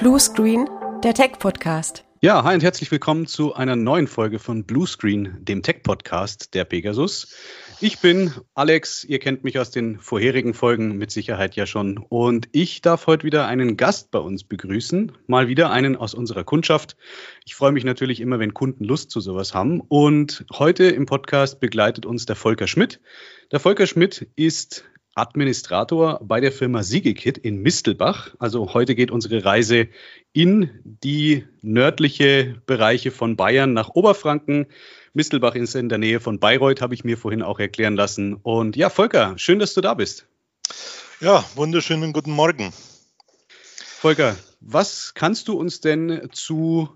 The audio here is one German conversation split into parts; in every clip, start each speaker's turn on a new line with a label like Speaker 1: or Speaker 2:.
Speaker 1: Blue Screen, der Tech-Podcast.
Speaker 2: Ja, hi und herzlich willkommen zu einer neuen Folge von Blue Screen, dem Tech-Podcast der Pegasus. Ich bin Alex, ihr kennt mich aus den vorherigen Folgen mit Sicherheit ja schon. Und ich darf heute wieder einen Gast bei uns begrüßen, mal wieder einen aus unserer Kundschaft. Ich freue mich natürlich immer, wenn Kunden Lust zu sowas haben. Und heute im Podcast begleitet uns der Volker Schmidt. Der Volker Schmidt ist Administrator bei der Firma Siegekit in Mistelbach. Also heute geht unsere Reise in die nördliche Bereiche von Bayern nach Oberfranken. Mistelbach ist in der Nähe von Bayreuth, habe ich mir vorhin auch erklären lassen. Und ja, Volker, schön, dass du da bist.
Speaker 3: Ja, wunderschönen guten Morgen.
Speaker 2: Volker, was kannst du uns denn zu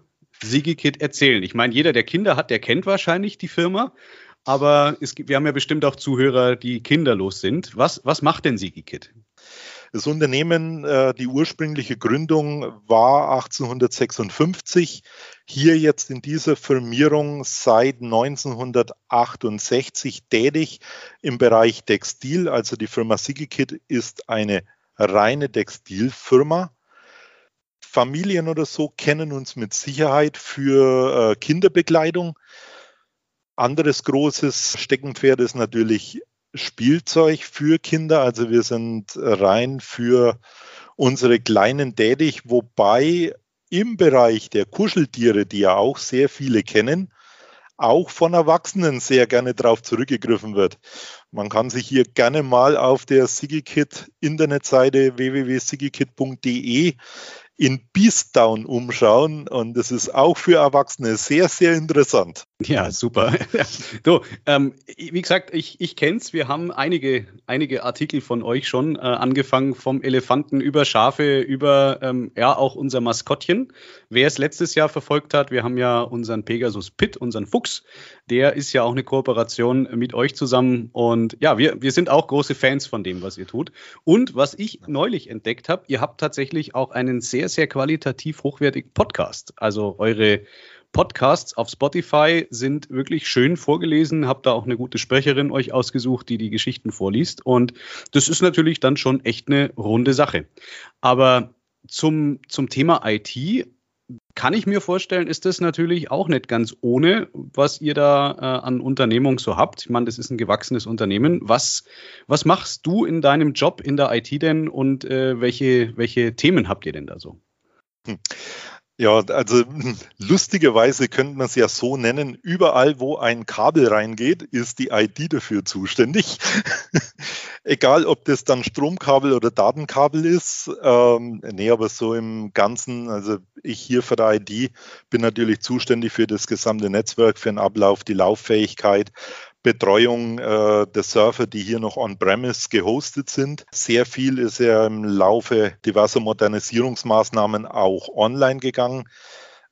Speaker 2: Sigikit erzählen? Ich meine, jeder, der Kinder hat, der kennt wahrscheinlich die Firma. Aber es wir haben ja bestimmt auch Zuhörer, die kinderlos sind. Was, was macht denn SigiKit?
Speaker 3: Das Unternehmen, äh, die ursprüngliche Gründung war 1856. Hier jetzt in dieser Firmierung seit 1968 tätig im Bereich Textil. Also die Firma SigiKit ist eine reine Textilfirma. Familien oder so kennen uns mit Sicherheit für äh, Kinderbekleidung. Anderes großes Steckenpferd ist natürlich Spielzeug für Kinder. Also wir sind rein für unsere Kleinen tätig, wobei im Bereich der Kuscheltiere, die ja auch sehr viele kennen, auch von Erwachsenen sehr gerne darauf zurückgegriffen wird. Man kann sich hier gerne mal auf der SigiKit Internetseite www.sigikit.de in Beastdown umschauen und das ist auch für Erwachsene sehr, sehr interessant.
Speaker 2: Ja, super. so, ähm, wie gesagt, ich, ich kenne es. Wir haben einige, einige Artikel von euch schon, äh, angefangen vom Elefanten über Schafe, über ähm, ja auch unser Maskottchen. Wer es letztes Jahr verfolgt hat, wir haben ja unseren Pegasus Pit, unseren Fuchs. Der ist ja auch eine Kooperation mit euch zusammen. Und ja, wir, wir sind auch große Fans von dem, was ihr tut. Und was ich neulich entdeckt habe, ihr habt tatsächlich auch einen sehr, sehr qualitativ hochwertigen Podcast. Also eure Podcasts auf Spotify sind wirklich schön vorgelesen. Habt da auch eine gute Sprecherin euch ausgesucht, die die Geschichten vorliest. Und das ist natürlich dann schon echt eine runde Sache. Aber zum, zum Thema IT kann ich mir vorstellen, ist das natürlich auch nicht ganz ohne, was ihr da äh, an Unternehmung so habt. Ich meine, das ist ein gewachsenes Unternehmen. Was, was machst du in deinem Job in der IT denn und äh, welche, welche Themen habt ihr denn da so?
Speaker 3: Hm. Ja, also lustigerweise könnte man es ja so nennen, überall wo ein Kabel reingeht, ist die ID dafür zuständig. Egal, ob das dann Stromkabel oder Datenkabel ist. Ähm, nee, aber so im Ganzen, also ich hier für die ID bin natürlich zuständig für das gesamte Netzwerk, für den Ablauf, die Lauffähigkeit, Betreuung äh, der Server, die hier noch on-premise gehostet sind. Sehr viel ist ja im Laufe diverser Modernisierungsmaßnahmen auch online gegangen.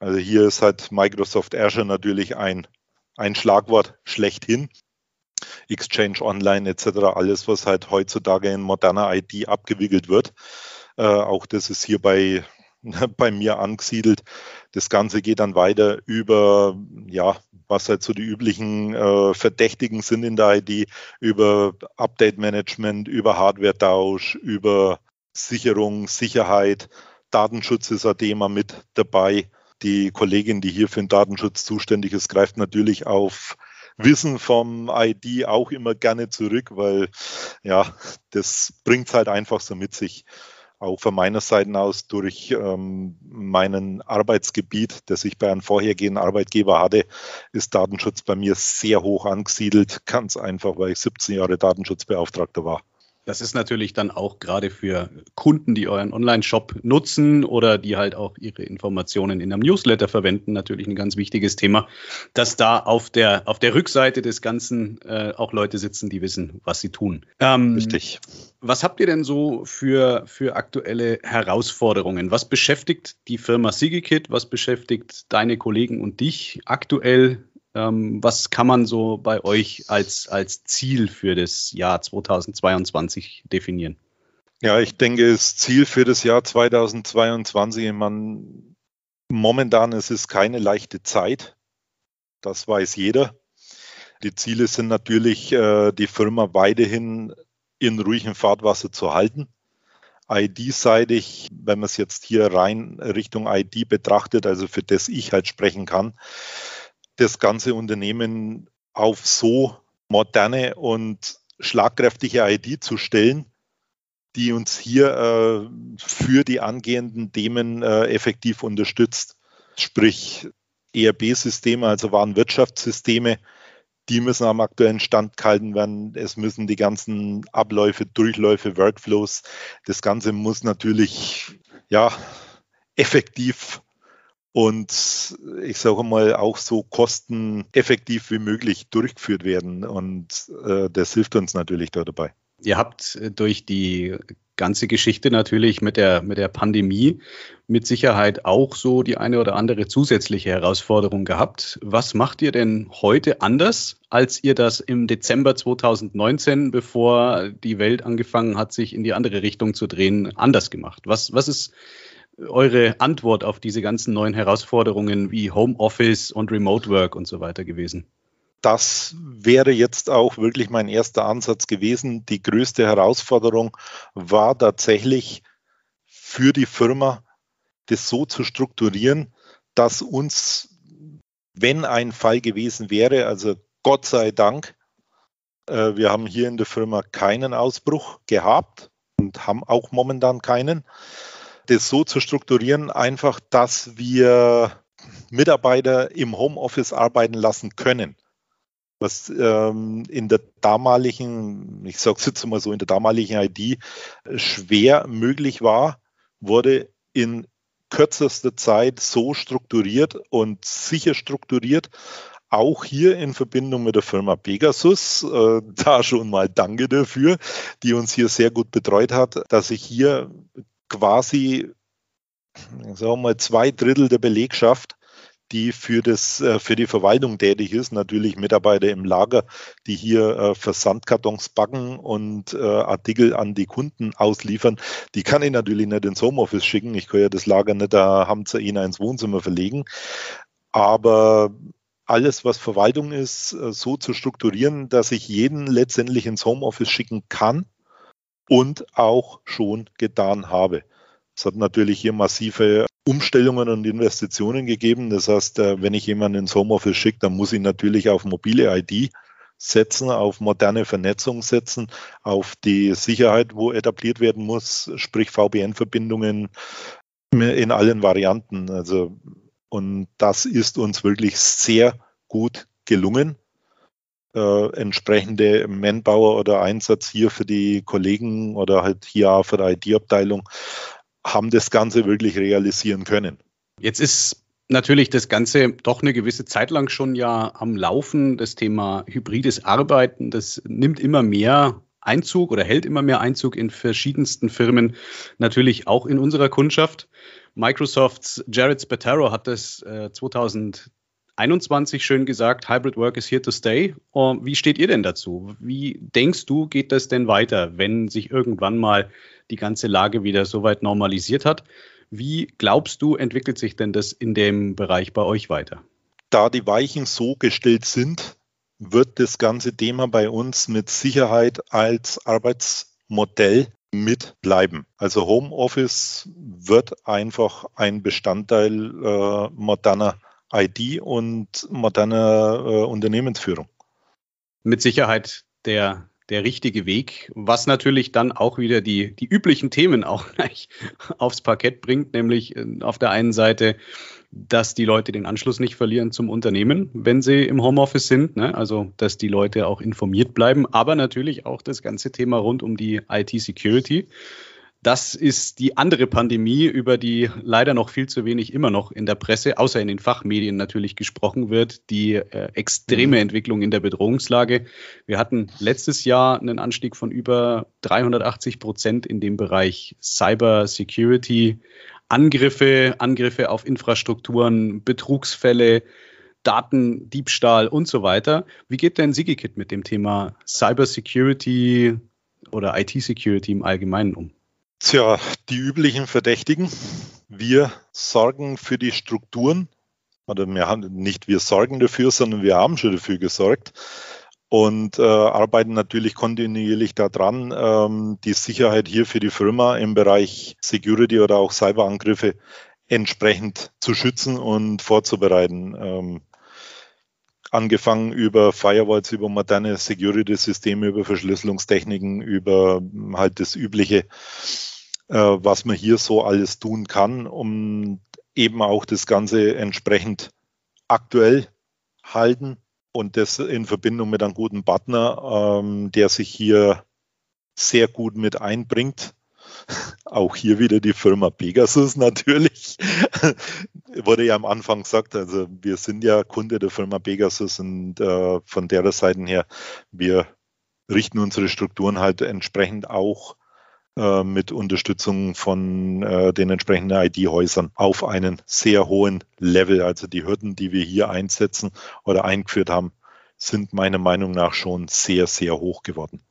Speaker 3: Also hier ist halt Microsoft Azure natürlich ein, ein Schlagwort schlechthin. Exchange Online etc., alles, was halt heutzutage in moderner IT abgewickelt wird. Äh, auch das ist hier bei, bei mir angesiedelt. Das Ganze geht dann weiter über ja, was halt so die üblichen äh, Verdächtigen sind in der ID, über Update-Management, über Hardware-Tausch, über Sicherung, Sicherheit. Datenschutz ist ein Thema mit dabei. Die Kollegin, die hier für den Datenschutz zuständig ist, greift natürlich auf Wissen vom ID auch immer gerne zurück, weil ja, das bringt es halt einfach so mit sich auch von meiner Seite aus durch ähm, meinen Arbeitsgebiet, das ich bei einem vorhergehenden Arbeitgeber hatte, ist Datenschutz bei mir sehr hoch angesiedelt. Ganz einfach, weil ich 17 Jahre Datenschutzbeauftragter war.
Speaker 2: Das ist natürlich dann auch gerade für Kunden, die euren Online-Shop nutzen oder die halt auch ihre Informationen in einem Newsletter verwenden, natürlich ein ganz wichtiges Thema, dass da auf der, auf der Rückseite des Ganzen äh, auch Leute sitzen, die wissen, was sie tun.
Speaker 3: Ähm, Richtig.
Speaker 2: Was habt ihr denn so für, für aktuelle Herausforderungen? Was beschäftigt die Firma SigiKit? Was beschäftigt deine Kollegen und dich aktuell ähm, was kann man so bei euch als, als Ziel für das Jahr 2022 definieren?
Speaker 3: Ja, ich denke, das Ziel für das Jahr 2022, man, momentan ist es keine leichte Zeit. Das weiß jeder. Die Ziele sind natürlich, äh, die Firma weiterhin in ruhigem Fahrtwasser zu halten. ID-seitig, wenn man es jetzt hier rein Richtung ID betrachtet, also für das ich halt sprechen kann, das ganze Unternehmen auf so moderne und schlagkräftige ID zu stellen, die uns hier äh, für die angehenden Themen äh, effektiv unterstützt. Sprich ERB-Systeme, also Warenwirtschaftssysteme, die müssen am aktuellen Stand gehalten werden. Es müssen die ganzen Abläufe, Durchläufe, Workflows, das Ganze muss natürlich ja effektiv und ich sage mal auch so kosteneffektiv wie möglich durchgeführt werden. Und äh, das hilft uns natürlich da dabei.
Speaker 2: Ihr habt durch die ganze Geschichte natürlich mit der, mit der Pandemie mit Sicherheit auch so die eine oder andere zusätzliche Herausforderung gehabt. Was macht ihr denn heute anders, als ihr das im Dezember 2019, bevor die Welt angefangen hat, sich in die andere Richtung zu drehen, anders gemacht? Was, was ist eure Antwort auf diese ganzen neuen Herausforderungen wie Homeoffice und Remote Work und so weiter gewesen?
Speaker 3: das wäre jetzt auch wirklich mein erster Ansatz gewesen. Die größte Herausforderung war tatsächlich für die Firma, das so zu strukturieren, dass uns, wenn ein Fall gewesen wäre, also Gott sei Dank, äh, wir haben hier in der Firma keinen Ausbruch gehabt und haben auch momentan keinen, das so zu strukturieren, einfach, dass wir Mitarbeiter im Homeoffice arbeiten lassen können was ähm, in der damaligen, ich sage es jetzt mal so, in der damaligen ID schwer möglich war, wurde in kürzester Zeit so strukturiert und sicher strukturiert, auch hier in Verbindung mit der Firma Pegasus. Äh, da schon mal Danke dafür, die uns hier sehr gut betreut hat, dass ich hier quasi, sagen wir mal, zwei Drittel der Belegschaft die für, das, äh, für die Verwaltung tätig ist. Natürlich Mitarbeiter im Lager, die hier äh, Versandkartons backen und äh, Artikel an die Kunden ausliefern. Die kann ich natürlich nicht ins Homeoffice schicken. Ich kann ja das Lager nicht da haben zu ihnen ins Wohnzimmer verlegen. Aber alles, was Verwaltung ist, so zu strukturieren, dass ich jeden letztendlich ins Homeoffice schicken kann und auch schon getan habe. Es hat natürlich hier massive Umstellungen und Investitionen gegeben. Das heißt, äh, wenn ich jemanden ins Homeoffice schicke, dann muss ich natürlich auf mobile ID setzen, auf moderne Vernetzung setzen, auf die Sicherheit, wo etabliert werden muss, sprich VPN-Verbindungen in allen Varianten. Also, und das ist uns wirklich sehr gut gelungen. Äh, entsprechende Manpower oder Einsatz hier für die Kollegen oder halt hier für die IT-Abteilung haben das Ganze wirklich realisieren können.
Speaker 2: Jetzt ist natürlich das Ganze doch eine gewisse Zeit lang schon ja am Laufen. Das Thema hybrides Arbeiten, das nimmt immer mehr Einzug oder hält immer mehr Einzug in verschiedensten Firmen, natürlich auch in unserer Kundschaft. Microsofts Jared Spataro hat das äh, 2021 schön gesagt, Hybrid Work is here to stay. Uh, wie steht ihr denn dazu? Wie denkst du, geht das denn weiter, wenn sich irgendwann mal die ganze Lage wieder so weit normalisiert hat. Wie glaubst du, entwickelt sich denn das in dem Bereich bei euch weiter?
Speaker 3: Da die Weichen so gestellt sind, wird das ganze Thema bei uns mit Sicherheit als Arbeitsmodell mitbleiben. Also Homeoffice wird einfach ein Bestandteil äh, moderner ID und moderner äh, Unternehmensführung.
Speaker 2: Mit Sicherheit der der richtige Weg, was natürlich dann auch wieder die, die üblichen Themen auch gleich aufs Parkett bringt, nämlich äh, auf der einen Seite, dass die Leute den Anschluss nicht verlieren zum Unternehmen, wenn sie im Homeoffice sind, ne? also dass die Leute auch informiert bleiben, aber natürlich auch das ganze Thema rund um die IT-Security. Das ist die andere Pandemie, über die leider noch viel zu wenig immer noch in der Presse, außer in den Fachmedien natürlich gesprochen wird. Die äh, extreme mhm. Entwicklung in der Bedrohungslage. Wir hatten letztes Jahr einen Anstieg von über 380 Prozent in dem Bereich Cyber Security. Angriffe, Angriffe auf Infrastrukturen, Betrugsfälle, Datendiebstahl und so weiter. Wie geht denn SigiKit mit dem Thema Cyber Security oder IT-Security im Allgemeinen um?
Speaker 3: Tja, die üblichen Verdächtigen. Wir sorgen für die Strukturen, oder wir haben nicht wir sorgen dafür, sondern wir haben schon dafür gesorgt. und äh, arbeiten natürlich kontinuierlich daran, ähm, die Sicherheit hier für die Firma im Bereich Security oder auch Cyberangriffe entsprechend zu schützen und vorzubereiten. Ähm, angefangen über Firewalls, über moderne Security-Systeme, über Verschlüsselungstechniken, über halt das Übliche, was man hier so alles tun kann, um eben auch das Ganze entsprechend aktuell halten und das in Verbindung mit einem guten Partner, ähm, der sich hier sehr gut mit einbringt. Auch hier wieder die Firma Pegasus natürlich. Wurde ja am Anfang gesagt, also wir sind ja Kunde der Firma Pegasus und äh, von der Seite her, wir richten unsere Strukturen halt entsprechend auch äh, mit Unterstützung von äh, den entsprechenden ID-Häusern auf einen sehr hohen Level. Also die Hürden, die wir hier einsetzen oder eingeführt haben, sind meiner Meinung nach schon sehr, sehr hoch geworden.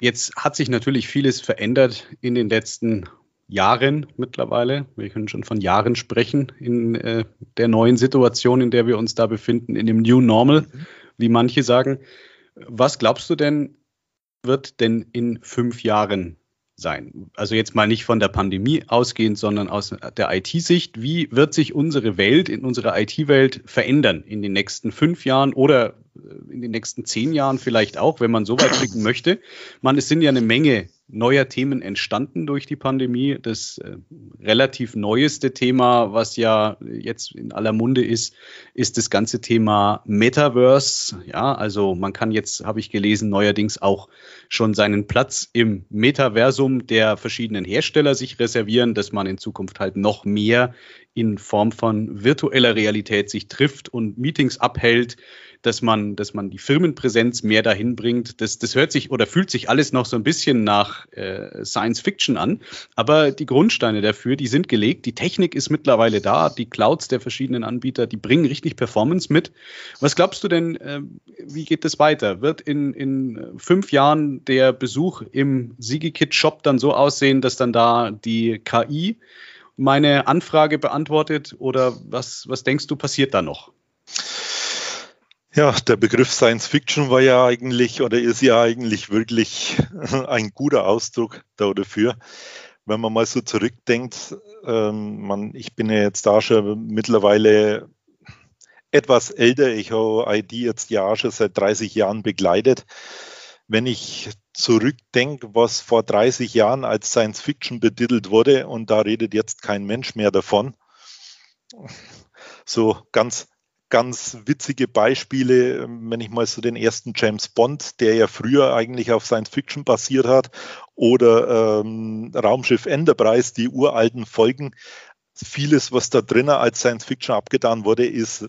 Speaker 2: Jetzt hat sich natürlich vieles verändert in den letzten Jahren mittlerweile. Wir können schon von Jahren sprechen in äh, der neuen Situation, in der wir uns da befinden, in dem New Normal, wie manche sagen. Was glaubst du denn, wird denn in fünf Jahren sein. Also jetzt mal nicht von der Pandemie ausgehend, sondern aus der IT-Sicht. Wie wird sich unsere Welt, in unserer IT-Welt verändern in den nächsten fünf Jahren oder in den nächsten zehn Jahren vielleicht auch, wenn man so weit blicken möchte? Man, es sind ja eine Menge neuer Themen entstanden durch die Pandemie. Das äh, relativ neueste Thema, was ja jetzt in aller Munde ist, ist das ganze Thema Metaverse. Ja, also man kann jetzt, habe ich gelesen, neuerdings auch schon seinen Platz im Metaversum der verschiedenen Hersteller sich reservieren, dass man in Zukunft halt noch mehr in Form von virtueller Realität sich trifft und Meetings abhält dass man, dass man die Firmenpräsenz mehr dahin bringt. Das, das hört sich oder fühlt sich alles noch so ein bisschen nach äh, Science Fiction an. Aber die Grundsteine dafür, die sind gelegt. Die Technik ist mittlerweile da. Die Clouds der verschiedenen Anbieter, die bringen richtig Performance mit. Was glaubst du denn, äh, wie geht das weiter? Wird in, in fünf Jahren der Besuch im SigiKit-Shop dann so aussehen, dass dann da die KI meine Anfrage beantwortet? Oder was, was denkst du, passiert da noch?
Speaker 3: Ja, der Begriff Science Fiction war ja eigentlich oder ist ja eigentlich wirklich ein guter Ausdruck dafür. Wenn man mal so zurückdenkt, ähm, man, ich bin ja jetzt da schon mittlerweile etwas älter. Ich habe ID jetzt ja schon seit 30 Jahren begleitet. Wenn ich zurückdenke, was vor 30 Jahren als Science Fiction betitelt wurde, und da redet jetzt kein Mensch mehr davon, so ganz ganz witzige Beispiele, ähm, wenn ich mal so den ersten James Bond, der ja früher eigentlich auf Science Fiction basiert hat, oder ähm, Raumschiff Enterprise, die uralten Folgen. Vieles, was da drinnen als Science Fiction abgetan wurde, ist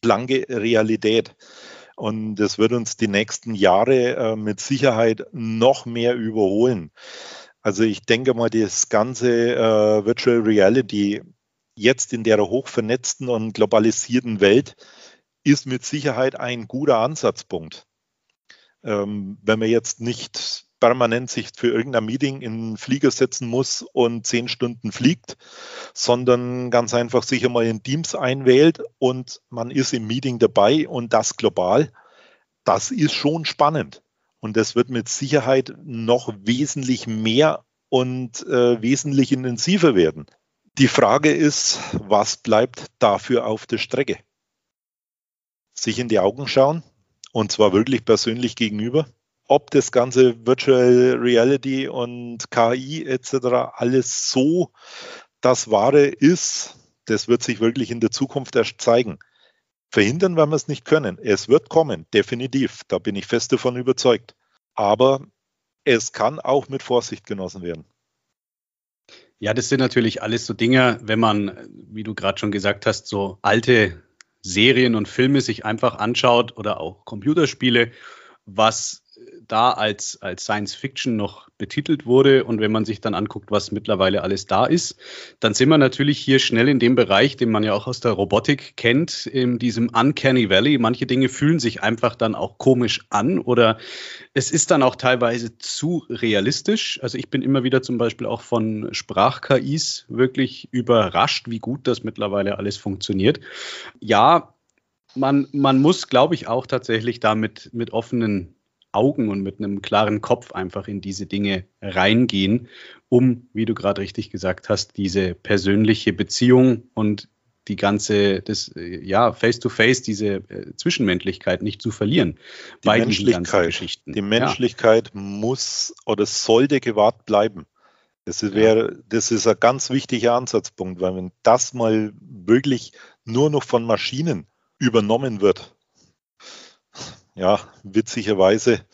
Speaker 3: blanke Realität. Und das wird uns die nächsten Jahre äh, mit Sicherheit noch mehr überholen. Also ich denke mal, das ganze äh, Virtual Reality jetzt in der hochvernetzten und globalisierten Welt ist mit Sicherheit ein guter Ansatzpunkt. Ähm, wenn man jetzt nicht permanent sich für irgendein Meeting in einen Flieger setzen muss und zehn Stunden fliegt, sondern ganz einfach sich einmal in Teams einwählt und man ist im Meeting dabei und das global, das ist schon spannend. Und das wird mit Sicherheit noch wesentlich mehr und äh, wesentlich intensiver werden. Die Frage ist, was bleibt dafür auf der Strecke? Sich in die Augen schauen und zwar wirklich persönlich gegenüber. Ob das ganze Virtual Reality und KI etc. alles so das Wahre ist, das wird sich wirklich in der Zukunft erst zeigen. Verhindern werden wir es nicht können. Es wird kommen, definitiv. Da bin ich fest davon überzeugt. Aber es kann auch mit Vorsicht genossen werden.
Speaker 2: Ja, das sind natürlich alles so Dinge, wenn man, wie du gerade schon gesagt hast, so alte Serien und Filme sich einfach anschaut oder auch Computerspiele, was da als, als Science Fiction noch betitelt wurde. Und wenn man sich dann anguckt, was mittlerweile alles da ist, dann sind wir natürlich hier schnell in dem Bereich, den man ja auch aus der Robotik kennt, in diesem Uncanny Valley. Manche Dinge fühlen sich einfach dann auch komisch an oder es ist dann auch teilweise zu realistisch. Also ich bin immer wieder zum Beispiel auch von Sprach-KIs wirklich überrascht, wie gut das mittlerweile alles funktioniert. Ja, man, man muss, glaube ich, auch tatsächlich da mit, mit offenen Augen und mit einem klaren Kopf einfach in diese Dinge reingehen, um, wie du gerade richtig gesagt hast, diese persönliche Beziehung und die ganze, das, ja, face-to-face, -face, diese äh, Zwischenmenschlichkeit nicht zu verlieren.
Speaker 3: Die Menschlichkeit, die Menschlichkeit ja. muss oder sollte gewahrt bleiben. Das wäre, ja. das ist ein ganz wichtiger Ansatzpunkt, weil wenn das mal wirklich nur noch von Maschinen übernommen wird, ja, witzigerweise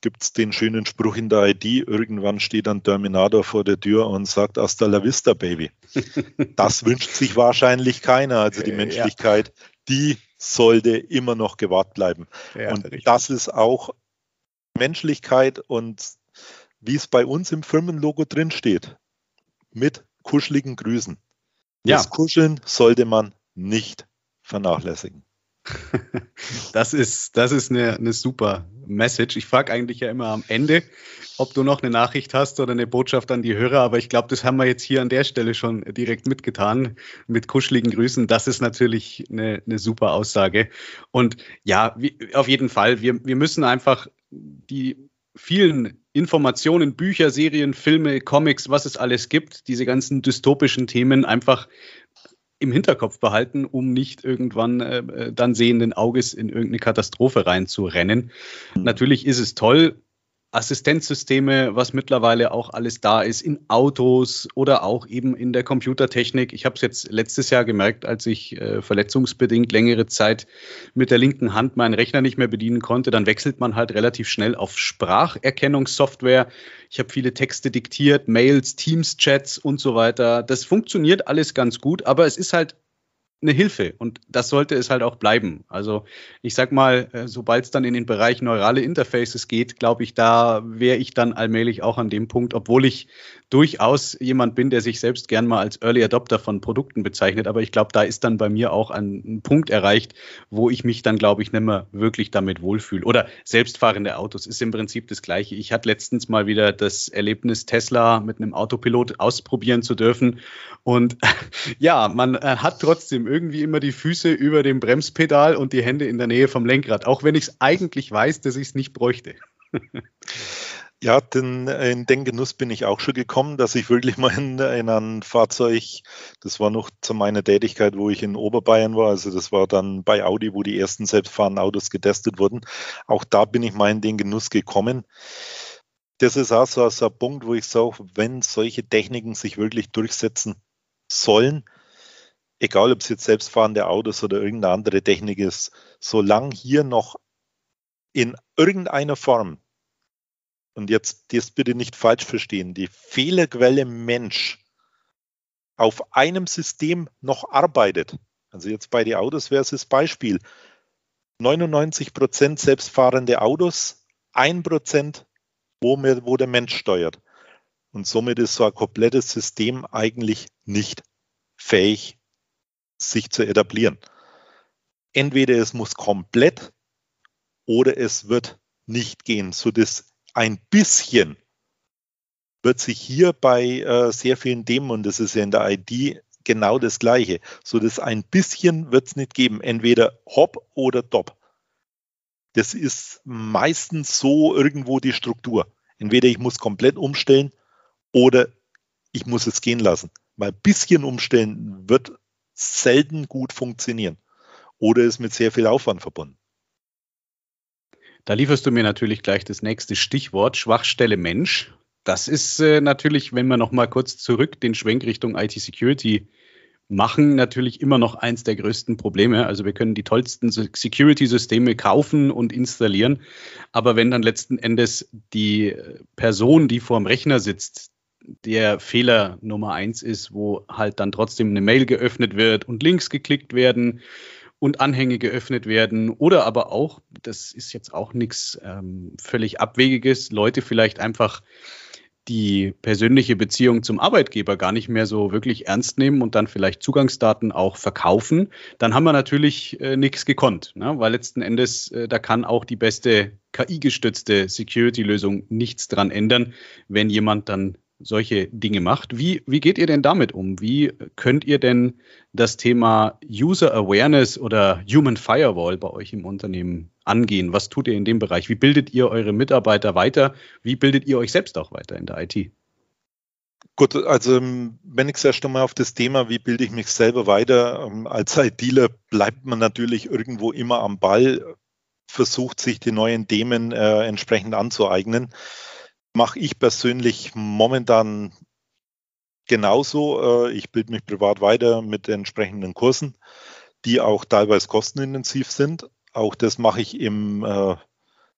Speaker 3: gibt es den schönen Spruch in der ID, irgendwann steht ein Terminator vor der Tür und sagt, hasta la vista, Baby. Das wünscht sich wahrscheinlich keiner. Also die Menschlichkeit, ja. die sollte immer noch gewahrt bleiben. Ja, und richtig. das ist auch Menschlichkeit und wie es bei uns im Firmenlogo drin steht, mit kuscheligen Grüßen. Ja. Das Kuscheln sollte man nicht vernachlässigen.
Speaker 2: Das ist, das ist eine, eine super Message. Ich frage eigentlich ja immer am Ende, ob du noch eine Nachricht hast oder eine Botschaft an die Hörer, aber ich glaube, das haben wir jetzt hier an der Stelle schon direkt mitgetan mit kuscheligen Grüßen. Das ist natürlich eine, eine super Aussage. Und ja, wie, auf jeden Fall, wir, wir müssen einfach die vielen Informationen, Bücher, Serien, Filme, Comics, was es alles gibt, diese ganzen dystopischen Themen einfach im Hinterkopf behalten, um nicht irgendwann äh, dann sehenden Auges in irgendeine Katastrophe reinzurennen. Mhm. Natürlich ist es toll, Assistenzsysteme, was mittlerweile auch alles da ist, in Autos oder auch eben in der Computertechnik. Ich habe es jetzt letztes Jahr gemerkt, als ich äh, verletzungsbedingt längere Zeit mit der linken Hand meinen Rechner nicht mehr bedienen konnte. Dann wechselt man halt relativ schnell auf Spracherkennungssoftware. Ich habe viele Texte diktiert, Mails, Teams-Chats und so weiter. Das funktioniert alles ganz gut, aber es ist halt eine Hilfe und das sollte es halt auch bleiben. Also ich sag mal, äh, sobald es dann in den Bereich neurale Interfaces geht, glaube ich, da wäre ich dann allmählich auch an dem Punkt, obwohl ich durchaus jemand bin, der sich selbst gern mal als Early Adopter von Produkten bezeichnet. Aber ich glaube, da ist dann bei mir auch ein, Punkt erreicht, wo ich mich dann, glaube ich, nicht mehr wirklich damit wohlfühle. Oder selbstfahrende Autos ist im Prinzip das Gleiche. Ich hatte letztens mal wieder das Erlebnis, Tesla mit einem Autopilot ausprobieren zu dürfen. Und ja, man äh, hat trotzdem irgendwie immer die Füße über dem Bremspedal und die Hände in der Nähe vom Lenkrad, auch wenn ich es eigentlich weiß, dass ich es nicht bräuchte.
Speaker 3: Ja, denn in den Genuss bin ich auch schon gekommen, dass ich wirklich mal in, in ein Fahrzeug, das war noch zu meiner Tätigkeit, wo ich in Oberbayern war, also das war dann bei Audi, wo die ersten selbstfahrenden Autos getestet wurden. Auch da bin ich mal in den Genuss gekommen. Das ist auch so, so ein Punkt, wo ich sage, wenn solche Techniken sich wirklich durchsetzen sollen, egal ob es jetzt selbstfahrende Autos oder irgendeine andere Technik ist, solange hier noch in irgendeiner Form und jetzt das bitte nicht falsch verstehen, die Fehlerquelle Mensch auf einem System noch arbeitet, also jetzt bei den Autos wäre es das Beispiel, 99 Prozent selbstfahrende Autos, 1 Prozent, wo, wo der Mensch steuert. Und somit ist so ein komplettes System eigentlich nicht fähig, sich zu etablieren. Entweder es muss komplett oder es wird nicht gehen, so dass ein bisschen wird sich hier bei äh, sehr vielen Themen, und das ist ja in der ID genau das Gleiche, so dass ein bisschen wird es nicht geben, entweder Hop oder Top. Das ist meistens so irgendwo die Struktur. Entweder ich muss komplett umstellen oder ich muss es gehen lassen. Weil ein bisschen umstellen wird selten gut funktionieren oder ist mit sehr viel Aufwand verbunden.
Speaker 2: Da lieferst du mir natürlich gleich das nächste Stichwort, Schwachstelle Mensch. Das ist äh, natürlich, wenn wir noch mal kurz zurück den Schwenk Richtung IT-Security machen, natürlich immer noch eins der größten Probleme. Also wir können die tollsten Security-Systeme kaufen und installieren, aber wenn dann letzten Endes die Person, die vor dem Rechner sitzt, der Fehler Nummer eins ist, wo halt dann trotzdem eine Mail geöffnet wird und Links geklickt werden, und Anhänge geöffnet werden oder aber auch, das ist jetzt auch nichts ähm, völlig Abwegiges, Leute vielleicht einfach die persönliche Beziehung zum Arbeitgeber gar nicht mehr so wirklich ernst nehmen und dann vielleicht Zugangsdaten auch verkaufen, dann haben wir natürlich äh, nichts gekonnt, ne? weil letzten Endes, äh, da kann auch die beste KI-gestützte Security-Lösung nichts dran ändern, wenn jemand dann solche Dinge macht. Wie, wie geht ihr denn damit um? Wie könnt ihr denn das Thema User Awareness oder Human Firewall bei euch im Unternehmen angehen? Was tut ihr in dem Bereich? Wie bildet ihr eure Mitarbeiter weiter? Wie bildet ihr euch selbst auch weiter in der IT?
Speaker 3: Gut, also ähm, wenn ich erst einmal auf das Thema, wie bilde ich mich selber weiter, ähm, als ITler bleibt man natürlich irgendwo immer am Ball, versucht sich die neuen Themen äh, entsprechend anzueignen. Mache ich persönlich momentan genauso. Äh, ich bilde mich privat weiter mit entsprechenden Kursen, die auch teilweise kostenintensiv sind. Auch das mache ich im äh,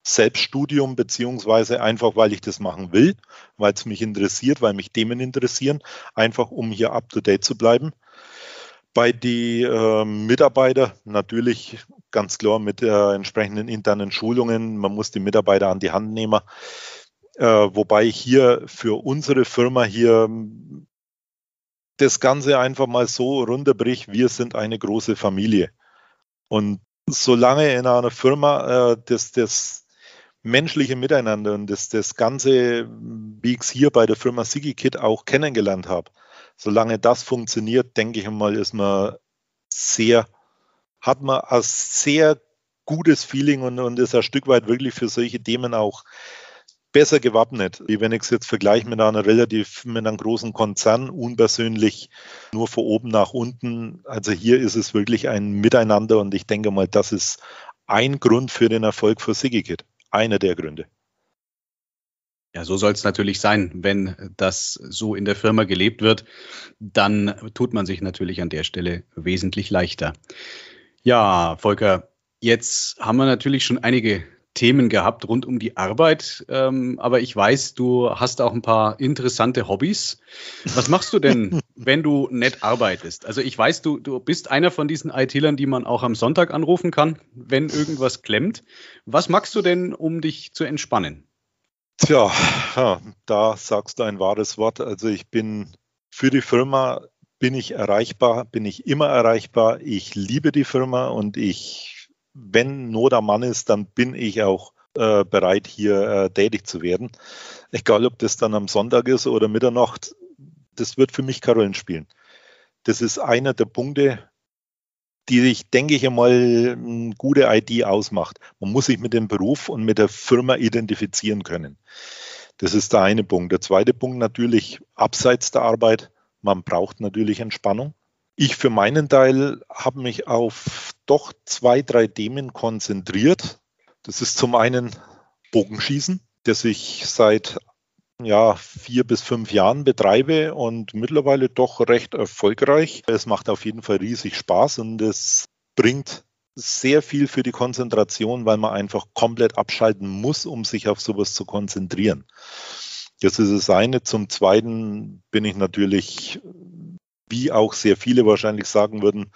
Speaker 3: Selbststudium, beziehungsweise einfach, weil ich das machen will, weil es mich interessiert, weil mich Themen interessieren, einfach um hier up-to-date zu bleiben. Bei den äh, Mitarbeitern natürlich ganz klar mit äh, entsprechenden internen Schulungen. Man muss die Mitarbeiter an die Hand nehmen. Äh, wobei hier für unsere Firma hier das Ganze einfach mal so runterbricht, wir sind eine große Familie. Und solange in einer Firma äh, das, das menschliche Miteinander und das, das Ganze, wie ich es hier bei der Firma SigiKit auch kennengelernt habe, solange das funktioniert, denke ich mal, ist man sehr, hat man ein sehr gutes Feeling und, und ist ein Stück weit wirklich für solche Themen auch besser gewappnet, wie wenn ich es jetzt vergleiche mit einer relativ, mit einem großen Konzern, unpersönlich, nur von oben nach unten. Also hier ist es wirklich ein Miteinander und ich denke mal, das ist ein Grund für den Erfolg für SigiKit einer der Gründe.
Speaker 2: Ja, so soll es natürlich sein. Wenn das so in der Firma gelebt wird, dann tut man sich natürlich an der Stelle wesentlich leichter. Ja, Volker, jetzt haben wir natürlich schon einige Themen gehabt rund um die Arbeit. Ähm, aber ich weiß, du hast auch ein paar interessante Hobbys. Was machst du denn, wenn du nett arbeitest? Also ich weiß, du, du bist einer von diesen IT-Lern, die man auch am Sonntag anrufen kann, wenn irgendwas klemmt. Was machst du denn, um dich zu entspannen?
Speaker 3: Tja, ja, da sagst du ein wahres Wort. Also ich bin für die Firma bin ich erreichbar, bin ich immer erreichbar. Ich liebe die Firma und ich wenn Not am Mann ist, dann bin ich auch äh, bereit, hier äh, tätig zu werden. Egal, ob das dann am Sonntag ist oder Mitternacht, das wird für mich Karollen spielen. Das ist einer der Punkte, die ich, denke ich einmal, eine gute ID ausmacht. Man muss sich mit dem Beruf und mit der Firma identifizieren können. Das ist der eine Punkt. Der zweite Punkt natürlich abseits der Arbeit. Man braucht natürlich Entspannung. Ich für meinen Teil habe mich auf doch zwei, drei Themen konzentriert. Das ist zum einen Bogenschießen, das ich seit ja, vier bis fünf Jahren betreibe und mittlerweile doch recht erfolgreich. Es macht auf jeden Fall riesig Spaß und es bringt sehr viel für die Konzentration, weil man einfach komplett abschalten muss, um sich auf sowas zu konzentrieren. Das ist das eine. Zum Zweiten bin ich natürlich wie auch sehr viele wahrscheinlich sagen würden,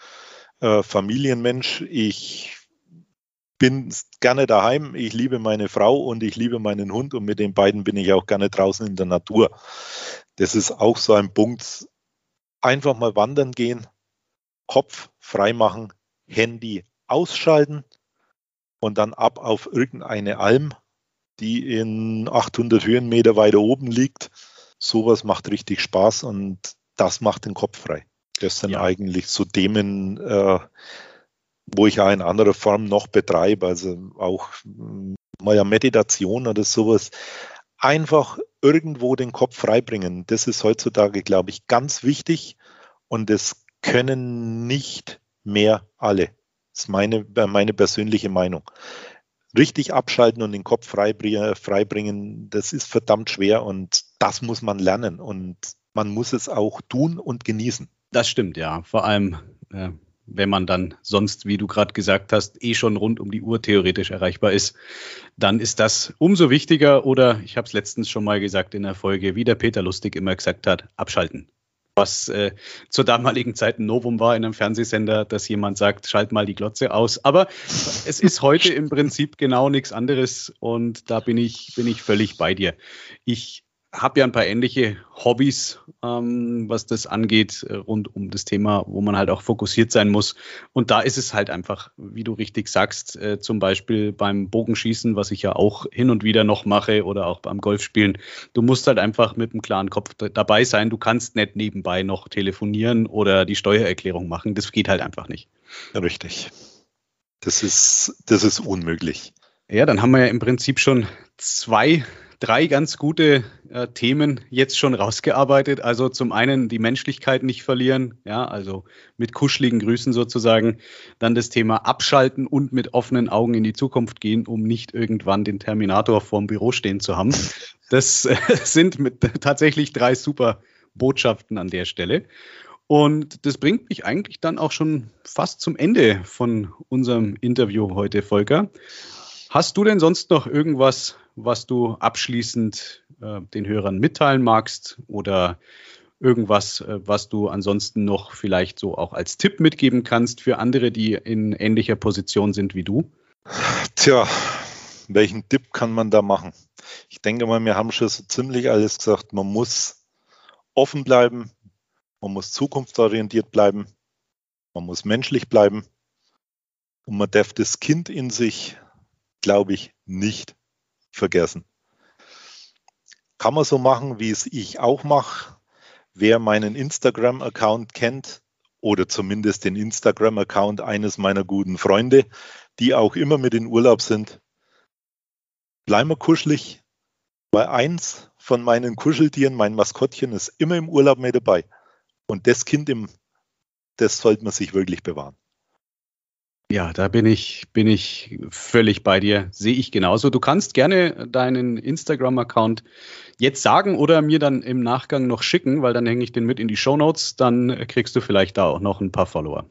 Speaker 3: äh, Familienmensch. Ich bin gerne daheim, ich liebe meine Frau und ich liebe meinen Hund und mit den beiden bin ich auch gerne draußen in der Natur. Das ist auch so ein Punkt. Einfach mal wandern gehen, Kopf frei machen, Handy ausschalten und dann ab auf irgendeine Alm, die in 800 Höhenmeter weiter oben liegt. Sowas macht richtig Spaß und das macht den Kopf frei. Das sind ja. eigentlich so Themen, äh, wo ich auch in anderer Form noch betreibe, also auch hm, mal ja Meditation oder sowas. Einfach irgendwo den Kopf freibringen. Das ist heutzutage, glaube ich, ganz wichtig und das können nicht mehr alle. Das ist meine, meine persönliche Meinung. Richtig abschalten und den Kopf freibringen, das ist verdammt schwer und das muss man lernen. Und man muss es auch tun und genießen.
Speaker 2: Das stimmt, ja. Vor allem, äh, wenn man dann sonst, wie du gerade gesagt hast, eh schon rund um die Uhr theoretisch erreichbar ist, dann ist das umso wichtiger. Oder ich habe es letztens schon mal gesagt in der Folge, wie der Peter Lustig immer gesagt hat, abschalten was äh, zur damaligen Zeit ein Novum war in einem Fernsehsender, dass jemand sagt, schalt mal die Glotze aus. Aber es ist heute im Prinzip genau nichts anderes und da bin ich, bin ich völlig bei dir. Ich habe ja ein paar ähnliche Hobbys, ähm, was das angeht, äh, rund um das Thema, wo man halt auch fokussiert sein muss. Und da ist es halt einfach, wie du richtig sagst, äh, zum Beispiel beim Bogenschießen, was ich ja auch hin und wieder noch mache oder auch beim Golfspielen. Du musst halt einfach mit einem klaren Kopf dabei sein. Du kannst nicht nebenbei noch telefonieren oder die Steuererklärung machen. Das geht halt einfach nicht.
Speaker 3: Richtig. Das ist, das ist unmöglich.
Speaker 2: Ja, dann haben wir ja im Prinzip schon zwei drei ganz gute äh, Themen jetzt schon rausgearbeitet. Also zum einen die Menschlichkeit nicht verlieren, ja, also mit kuscheligen Grüßen sozusagen. Dann das Thema abschalten und mit offenen Augen in die Zukunft gehen, um nicht irgendwann den Terminator vorm Büro stehen zu haben. Das äh, sind mit, tatsächlich drei super Botschaften an der Stelle. Und das bringt mich eigentlich dann auch schon fast zum Ende von unserem Interview heute, Volker. Hast du denn sonst noch irgendwas, was du abschließend äh, den Hörern mitteilen magst oder irgendwas, äh, was du ansonsten noch vielleicht so auch als Tipp mitgeben kannst für andere, die in ähnlicher Position sind wie du?
Speaker 3: Tja, welchen Tipp kann man da machen? Ich denke mal, wir haben schon so ziemlich alles gesagt. Man muss offen bleiben, man muss zukunftsorientiert bleiben, man muss menschlich bleiben und man darf das Kind in sich glaube ich, nicht vergessen. Kann man so machen, wie es ich auch mache. Wer meinen Instagram-Account kennt oder zumindest den Instagram-Account eines meiner guten Freunde, die auch immer mit in Urlaub sind, bleiben wir kuschelig, weil eins von meinen Kuscheltieren, mein Maskottchen, ist immer im Urlaub mit dabei. Und das Kind, im, das sollte man sich wirklich bewahren.
Speaker 2: Ja, da bin ich, bin ich völlig bei dir. Sehe ich genauso. Du kannst gerne deinen Instagram-Account jetzt sagen oder mir dann im Nachgang noch schicken, weil dann hänge ich den mit in die Show Notes. Dann kriegst du vielleicht da auch noch ein paar Follower.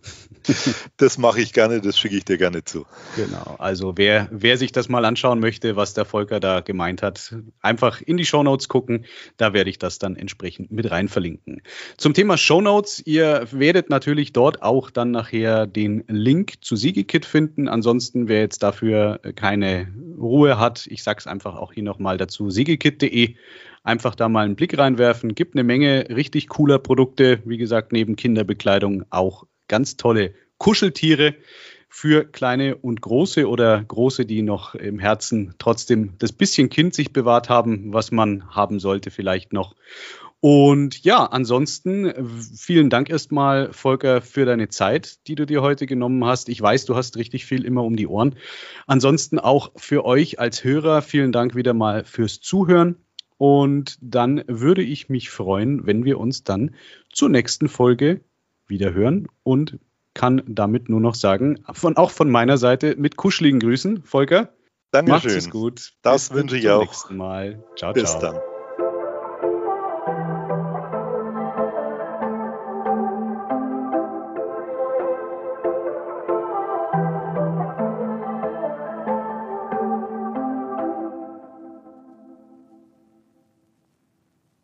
Speaker 3: Das mache ich gerne, das schicke ich dir gerne zu.
Speaker 2: Genau. Also wer, wer sich das mal anschauen möchte, was der Volker da gemeint hat, einfach in die Show Notes gucken. Da werde ich das dann entsprechend mit rein verlinken. Zum Thema Show Notes. Ihr werdet natürlich dort auch dann nachher den Link zu SiegeKit finden. Ansonsten, wer jetzt dafür keine Ruhe hat, ich sage es einfach auch hier nochmal dazu, siegekit.de einfach da mal einen Blick reinwerfen. Gibt eine Menge richtig cooler Produkte. Wie gesagt, neben Kinderbekleidung auch ganz tolle Kuscheltiere für kleine und große oder große, die noch im Herzen trotzdem das bisschen Kind sich bewahrt haben, was man haben sollte vielleicht noch. Und ja, ansonsten vielen Dank erstmal, Volker, für deine Zeit, die du dir heute genommen hast. Ich weiß, du hast richtig viel immer um die Ohren. Ansonsten auch für euch als Hörer vielen Dank wieder mal fürs Zuhören. Und dann würde ich mich freuen, wenn wir uns dann zur nächsten Folge wieder hören und kann damit nur noch sagen, von, auch von meiner Seite mit kuscheligen Grüßen, Volker.
Speaker 3: Dankeschön.
Speaker 2: Macht's gut.
Speaker 3: Das Bis wünsche ich auch.
Speaker 2: Nächsten Mal.
Speaker 3: Ciao, Bis ciao. dann.